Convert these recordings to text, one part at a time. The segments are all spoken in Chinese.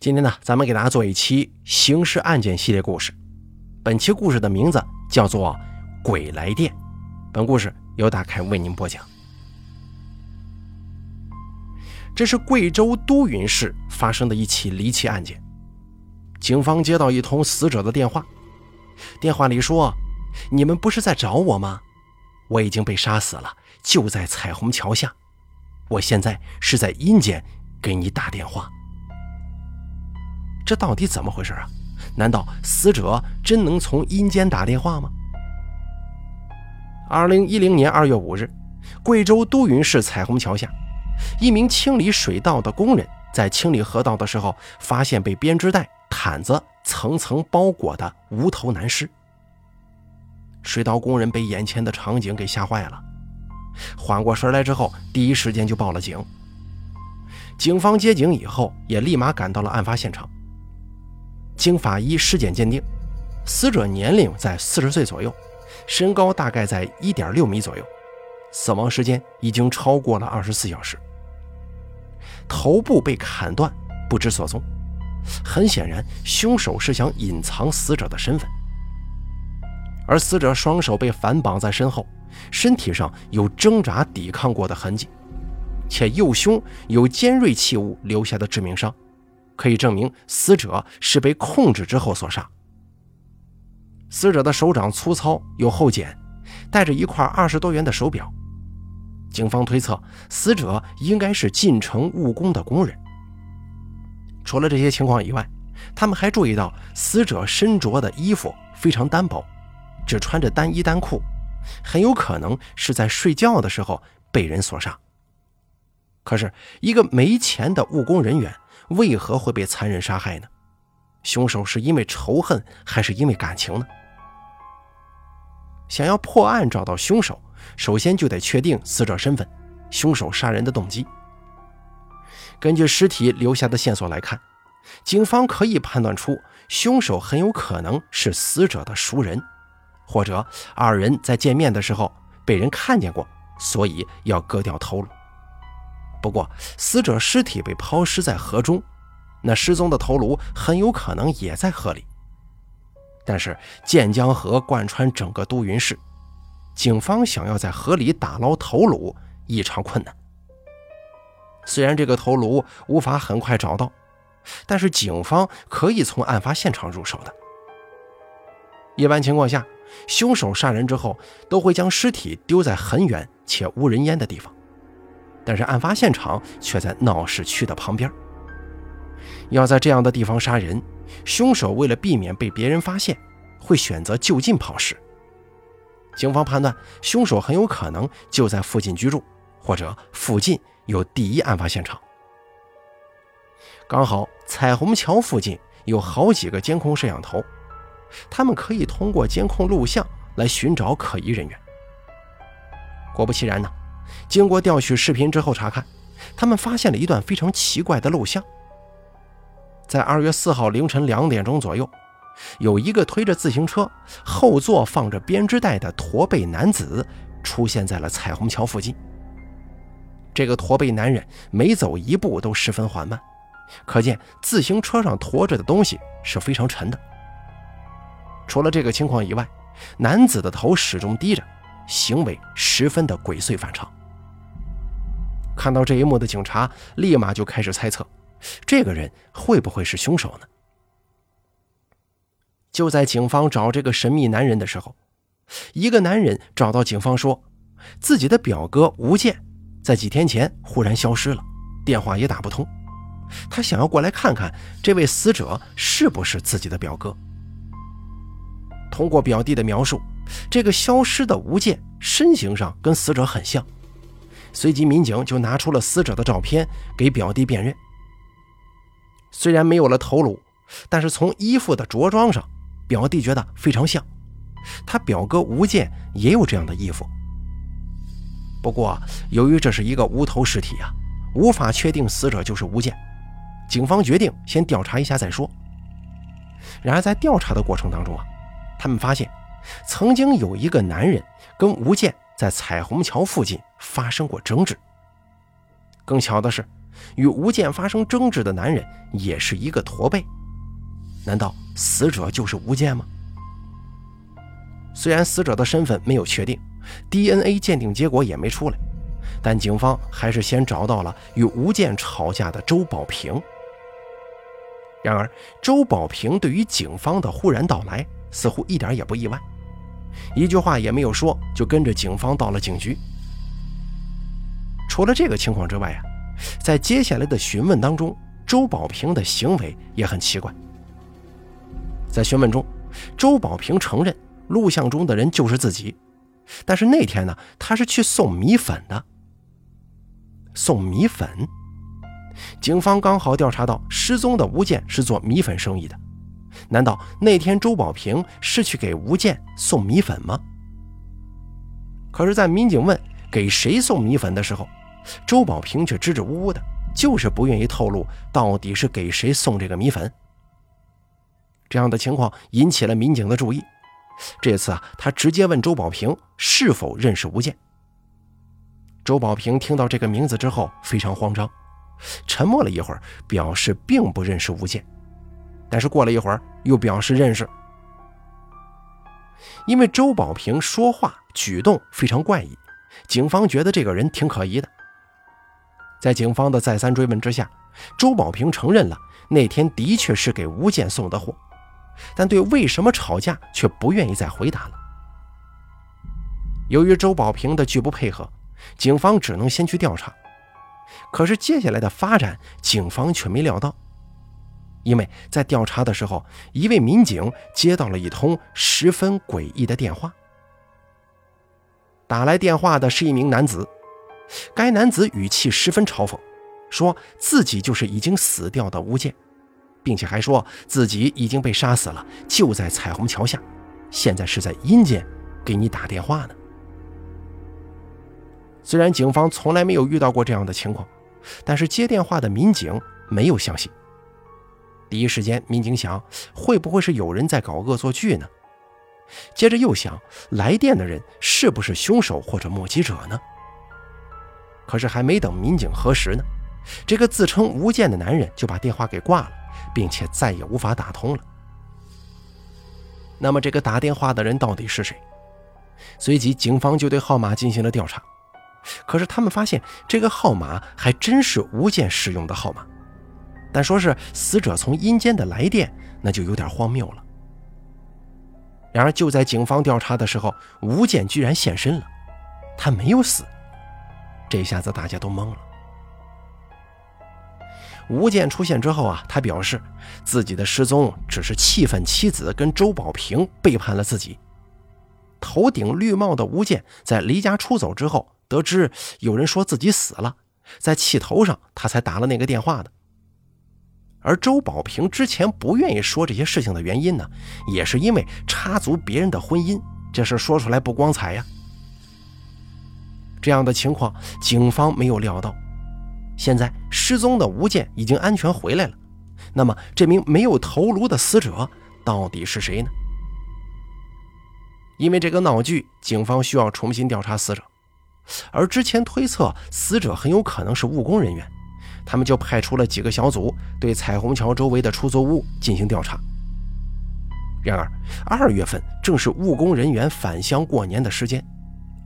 今天呢，咱们给大家做一期刑事案件系列故事。本期故事的名字叫做《鬼来电》。本故事由大凯为您播讲。这是贵州都匀市发生的一起离奇案件。警方接到一通死者的电话，电话里说：“你们不是在找我吗？我已经被杀死了，就在彩虹桥下。我现在是在阴间给你打电话。”这到底怎么回事啊？难道死者真能从阴间打电话吗？二零一零年二月五日，贵州都匀市彩虹桥下，一名清理水道的工人在清理河道的时候，发现被编织袋、毯子层层包裹的无头男尸。水道工人被眼前的场景给吓坏了，缓过神来之后，第一时间就报了警。警方接警以后，也立马赶到了案发现场。经法医尸检鉴定，死者年龄在四十岁左右，身高大概在一点六米左右，死亡时间已经超过了二十四小时。头部被砍断，不知所踪。很显然，凶手是想隐藏死者的身份。而死者双手被反绑在身后，身体上有挣扎抵抗过的痕迹，且右胸有尖锐器物留下的致命伤。可以证明死者是被控制之后所杀。死者的手掌粗糙有厚茧，戴着一块二十多元的手表。警方推测，死者应该是进城务工的工人。除了这些情况以外，他们还注意到死者身着的衣服非常单薄，只穿着单衣单裤，很有可能是在睡觉的时候被人所杀。可是，一个没钱的务工人员。为何会被残忍杀害呢？凶手是因为仇恨，还是因为感情呢？想要破案找到凶手，首先就得确定死者身份，凶手杀人的动机。根据尸体留下的线索来看，警方可以判断出凶手很有可能是死者的熟人，或者二人在见面的时候被人看见过，所以要割掉头颅。不过，死者尸体被抛尸在河中，那失踪的头颅很有可能也在河里。但是，建江河贯穿整个都匀市，警方想要在河里打捞头颅异常困难。虽然这个头颅无法很快找到，但是警方可以从案发现场入手的。一般情况下，凶手杀人之后都会将尸体丢在很远且无人烟的地方。但是案发现场却在闹市区的旁边。要在这样的地方杀人，凶手为了避免被别人发现，会选择就近抛尸。警方判断，凶手很有可能就在附近居住，或者附近有第一案发现场。刚好彩虹桥附近有好几个监控摄像头，他们可以通过监控录像来寻找可疑人员。果不其然呢。经过调取视频之后查看，他们发现了一段非常奇怪的录像。在二月四号凌晨两点钟左右，有一个推着自行车、后座放着编织袋的驼背男子出现在了彩虹桥附近。这个驼背男人每走一步都十分缓慢，可见自行车上驮着的东西是非常沉的。除了这个情况以外，男子的头始终低着，行为十分的鬼祟反常。看到这一幕的警察立马就开始猜测，这个人会不会是凶手呢？就在警方找这个神秘男人的时候，一个男人找到警方说，自己的表哥吴健在几天前忽然消失了，电话也打不通，他想要过来看看这位死者是不是自己的表哥。通过表弟的描述，这个消失的吴健身形上跟死者很像。随即，民警就拿出了死者的照片给表弟辨认。虽然没有了头颅，但是从衣服的着装上，表弟觉得非常像。他表哥吴健也有这样的衣服。不过，由于这是一个无头尸体啊，无法确定死者就是吴健。警方决定先调查一下再说。然而，在调查的过程当中啊，他们发现曾经有一个男人跟吴健。在彩虹桥附近发生过争执。更巧的是，与吴健发生争执的男人也是一个驼背，难道死者就是吴健吗？虽然死者的身份没有确定，DNA 鉴定结果也没出来，但警方还是先找到了与吴健吵架的周保平。然而，周保平对于警方的忽然到来似乎一点也不意外，一句话也没有说，就跟着警方到了警局。除了这个情况之外啊，在接下来的询问当中，周保平的行为也很奇怪。在询问中，周保平承认录像中的人就是自己，但是那天呢，他是去送米粉的。送米粉，警方刚好调查到失踪的吴健是做米粉生意的，难道那天周保平是去给吴健送米粉吗？可是，在民警问给谁送米粉的时候，周保平却支支吾吾的，就是不愿意透露到底是给谁送这个米粉。这样的情况引起了民警的注意。这次啊，他直接问周保平是否认识吴健。周保平听到这个名字之后非常慌张，沉默了一会儿，表示并不认识吴健。但是过了一会儿，又表示认识。因为周保平说话举动非常怪异，警方觉得这个人挺可疑的。在警方的再三追问之下，周保平承认了那天的确是给吴健送的货，但对为什么吵架却不愿意再回答了。由于周保平的拒不配合，警方只能先去调查。可是接下来的发展，警方却没料到，因为在调查的时候，一位民警接到了一通十分诡异的电话。打来电话的是一名男子。该男子语气十分嘲讽，说自己就是已经死掉的吴健，并且还说自己已经被杀死了，就在彩虹桥下，现在是在阴间给你打电话呢。虽然警方从来没有遇到过这样的情况，但是接电话的民警没有相信。第一时间，民警想，会不会是有人在搞恶作剧呢？接着又想，来电的人是不是凶手或者目击者呢？可是还没等民警核实呢，这个自称吴健的男人就把电话给挂了，并且再也无法打通了。那么这个打电话的人到底是谁？随即警方就对号码进行了调查，可是他们发现这个号码还真是吴健使用的号码，但说是死者从阴间的来电，那就有点荒谬了。然而就在警方调查的时候，吴健居然现身了，他没有死。这下子大家都懵了。吴健出现之后啊，他表示自己的失踪只是气愤妻子跟周保平背叛了自己。头顶绿帽的吴健在离家出走之后，得知有人说自己死了，在气头上他才打了那个电话的。而周保平之前不愿意说这些事情的原因呢，也是因为插足别人的婚姻，这事说出来不光彩呀。这样的情况，警方没有料到。现在失踪的吴健已经安全回来了，那么这名没有头颅的死者到底是谁呢？因为这个闹剧，警方需要重新调查死者，而之前推测死者很有可能是务工人员，他们就派出了几个小组对彩虹桥周围的出租屋进行调查。然而，二月份正是务工人员返乡过年的时间。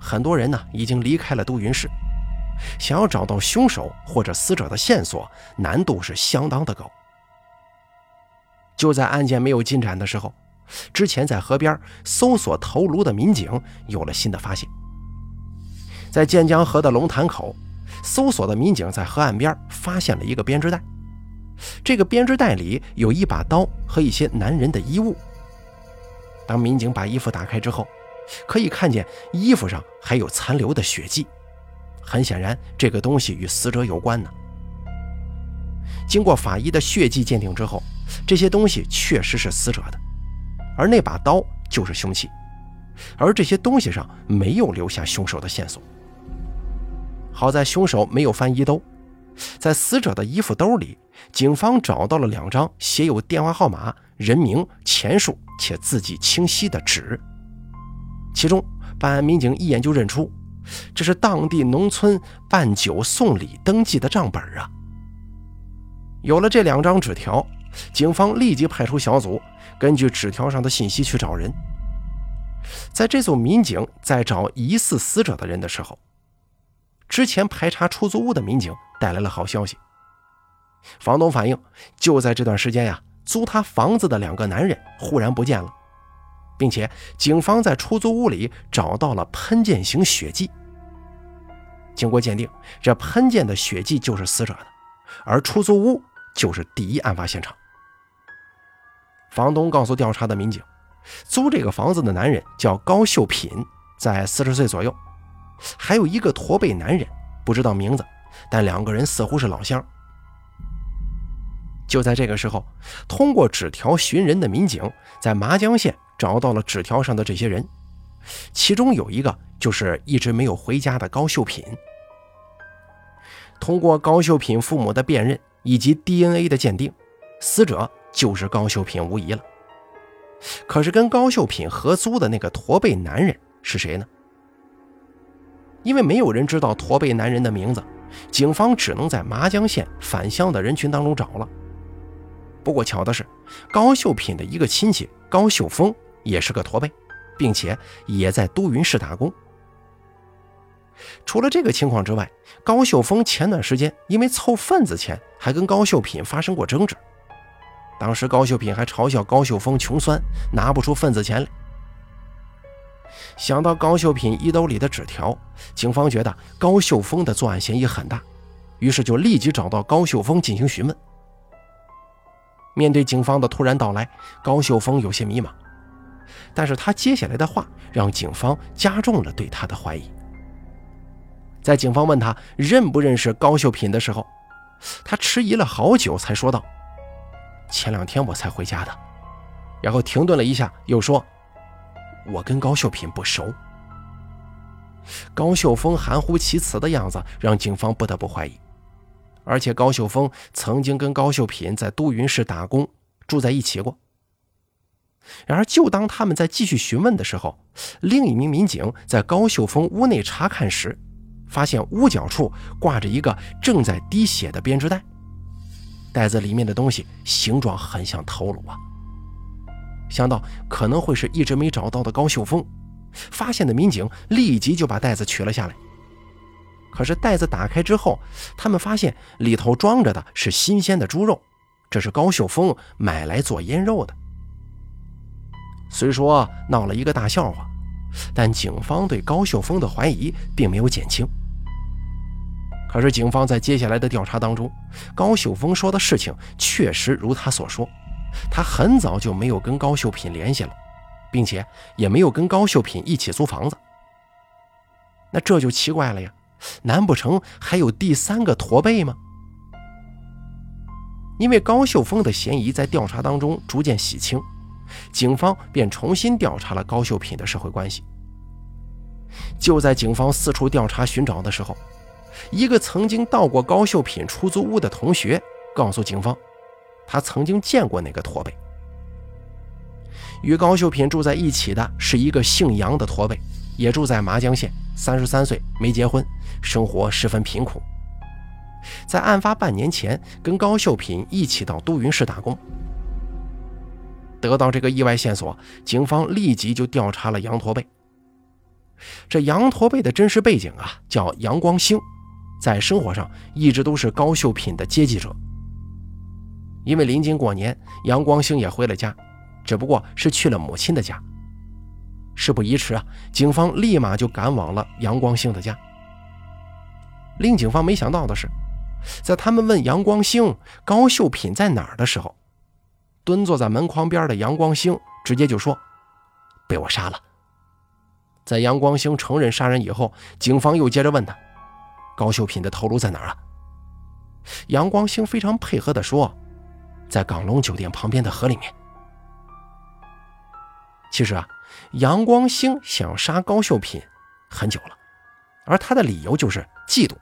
很多人呢已经离开了都匀市，想要找到凶手或者死者的线索，难度是相当的高。就在案件没有进展的时候，之前在河边搜索头颅的民警有了新的发现。在建江河的龙潭口，搜索的民警在河岸边发现了一个编织袋，这个编织袋里有一把刀和一些男人的衣物。当民警把衣服打开之后，可以看见衣服上还有残留的血迹，很显然这个东西与死者有关呢。经过法医的血迹鉴定之后，这些东西确实是死者的，而那把刀就是凶器，而这些东西上没有留下凶手的线索。好在凶手没有翻衣兜，在死者的衣服兜里，警方找到了两张写有电话号码、人名、钱数且字迹清晰的纸。其中，办案民警一眼就认出，这是当地农村办酒送礼登记的账本啊！有了这两张纸条，警方立即派出小组，根据纸条上的信息去找人。在这组民警在找疑似死者的人的时候，之前排查出租屋的民警带来了好消息。房东反映，就在这段时间呀，租他房子的两个男人忽然不见了，并且警方在出租屋里找到了喷溅型血迹。经过鉴定，这喷溅的血迹就是死者的，而出租屋就是第一案发现场。房东告诉调查的民警，租这个房子的男人叫高秀品，在四十岁左右，还有一个驼背男人，不知道名字，但两个人似乎是老乡。就在这个时候，通过纸条寻人的民警在麻江县找到了纸条上的这些人，其中有一个就是一直没有回家的高秀品。通过高秀品父母的辨认以及 DNA 的鉴定，死者就是高秀品无疑了。可是跟高秀品合租的那个驼背男人是谁呢？因为没有人知道驼背男人的名字，警方只能在麻江县返乡的人群当中找了。不过巧的是，高秀品的一个亲戚高秀峰也是个驼背，并且也在都匀市打工。除了这个情况之外，高秀峰前段时间因为凑份子钱，还跟高秀品发生过争执。当时高秀品还嘲笑高秀峰穷酸，拿不出份子钱来。想到高秀品衣兜里的纸条，警方觉得高秀峰的作案嫌疑很大，于是就立即找到高秀峰进行询问。面对警方的突然到来，高秀峰有些迷茫，但是他接下来的话让警方加重了对他的怀疑。在警方问他认不认识高秀品的时候，他迟疑了好久才说道：“前两天我才回家的。”然后停顿了一下，又说：“我跟高秀品不熟。”高秀峰含糊其辞的样子让警方不得不怀疑。而且高秀峰曾经跟高秀品在都匀市打工，住在一起过。然而，就当他们在继续询问的时候，另一名民警在高秀峰屋内查看时，发现屋角处挂着一个正在滴血的编织袋，袋子里面的东西形状很像头颅啊！想到可能会是一直没找到的高秀峰，发现的民警立即就把袋子取了下来。可是袋子打开之后，他们发现里头装着的是新鲜的猪肉，这是高秀峰买来做腌肉的。虽说闹了一个大笑话，但警方对高秀峰的怀疑并没有减轻。可是警方在接下来的调查当中，高秀峰说的事情确实如他所说，他很早就没有跟高秀品联系了，并且也没有跟高秀品一起租房子。那这就奇怪了呀。难不成还有第三个驼背吗？因为高秀峰的嫌疑在调查当中逐渐洗清，警方便重新调查了高秀品的社会关系。就在警方四处调查寻找的时候，一个曾经到过高秀品出租屋的同学告诉警方，他曾经见过那个驼背。与高秀品住在一起的是一个姓杨的驼背，也住在麻江县，三十三岁，没结婚。生活十分贫苦，在案发半年前，跟高秀品一起到都匀市打工。得到这个意外线索，警方立即就调查了杨驼背。这杨驼背的真实背景啊，叫杨光兴，在生活上一直都是高秀品的接济者。因为临近过年，杨光兴也回了家，只不过是去了母亲的家。事不宜迟啊，警方立马就赶往了杨光兴的家。令警方没想到的是，在他们问杨光兴高秀品在哪儿的时候，蹲坐在门框边的杨光兴直接就说：“被我杀了。”在杨光兴承认杀人以后，警方又接着问他：“高秀品的头颅在哪儿啊？”杨光兴非常配合地说：“在港龙酒店旁边的河里面。”其实啊，杨光兴想要杀高秀品很久了。而他的理由就是嫉妒。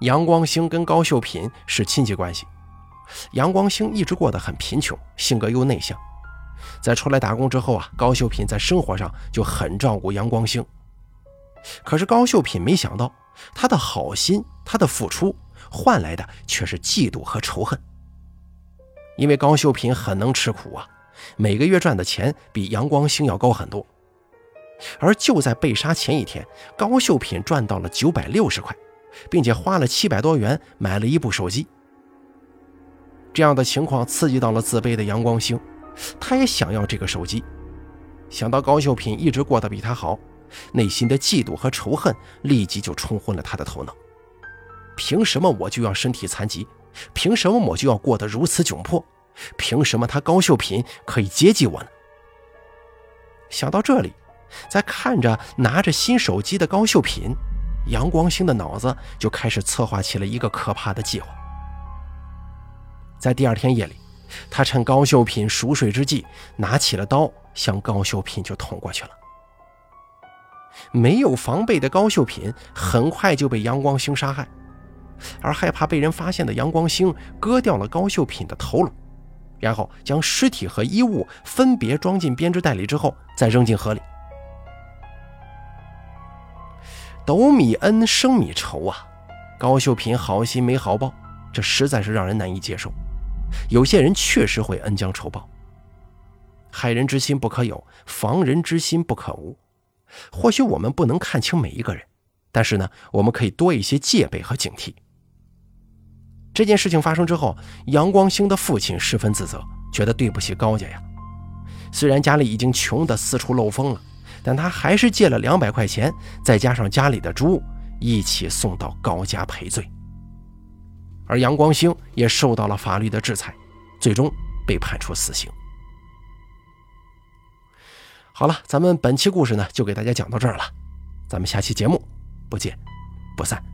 杨光兴跟高秀品是亲戚关系，杨光兴一直过得很贫穷，性格又内向。在出来打工之后啊，高秀品在生活上就很照顾杨光兴。可是高秀品没想到，他的好心，他的付出，换来的却是嫉妒和仇恨。因为高秀品很能吃苦啊，每个月赚的钱比杨光兴要高很多。而就在被杀前一天，高秀品赚到了九百六十块，并且花了七百多元买了一部手机。这样的情况刺激到了自卑的杨光兴，他也想要这个手机。想到高秀品一直过得比他好，内心的嫉妒和仇恨立即就冲昏了他的头脑。凭什么我就要身体残疾？凭什么我就要过得如此窘迫？凭什么他高秀品可以接济我呢？想到这里，在看着拿着新手机的高秀品，杨光兴的脑子就开始策划起了一个可怕的计划。在第二天夜里，他趁高秀品熟睡之际，拿起了刀向高秀品就捅过去了。没有防备的高秀品很快就被杨光兴杀害。而害怕被人发现的杨光兴割掉了高秀品的头颅，然后将尸体和衣物分别装进编织袋里之后，再扔进河里。斗米恩，升米仇啊！高秀品好心没好报，这实在是让人难以接受。有些人确实会恩将仇报，害人之心不可有，防人之心不可无。或许我们不能看清每一个人，但是呢，我们可以多一些戒备和警惕。这件事情发生之后，杨光兴的父亲十分自责，觉得对不起高家呀。虽然家里已经穷得四处漏风了，但他还是借了两百块钱，再加上家里的猪，一起送到高家赔罪。而杨光兴也受到了法律的制裁，最终被判处死刑。好了，咱们本期故事呢，就给大家讲到这儿了，咱们下期节目不见不散。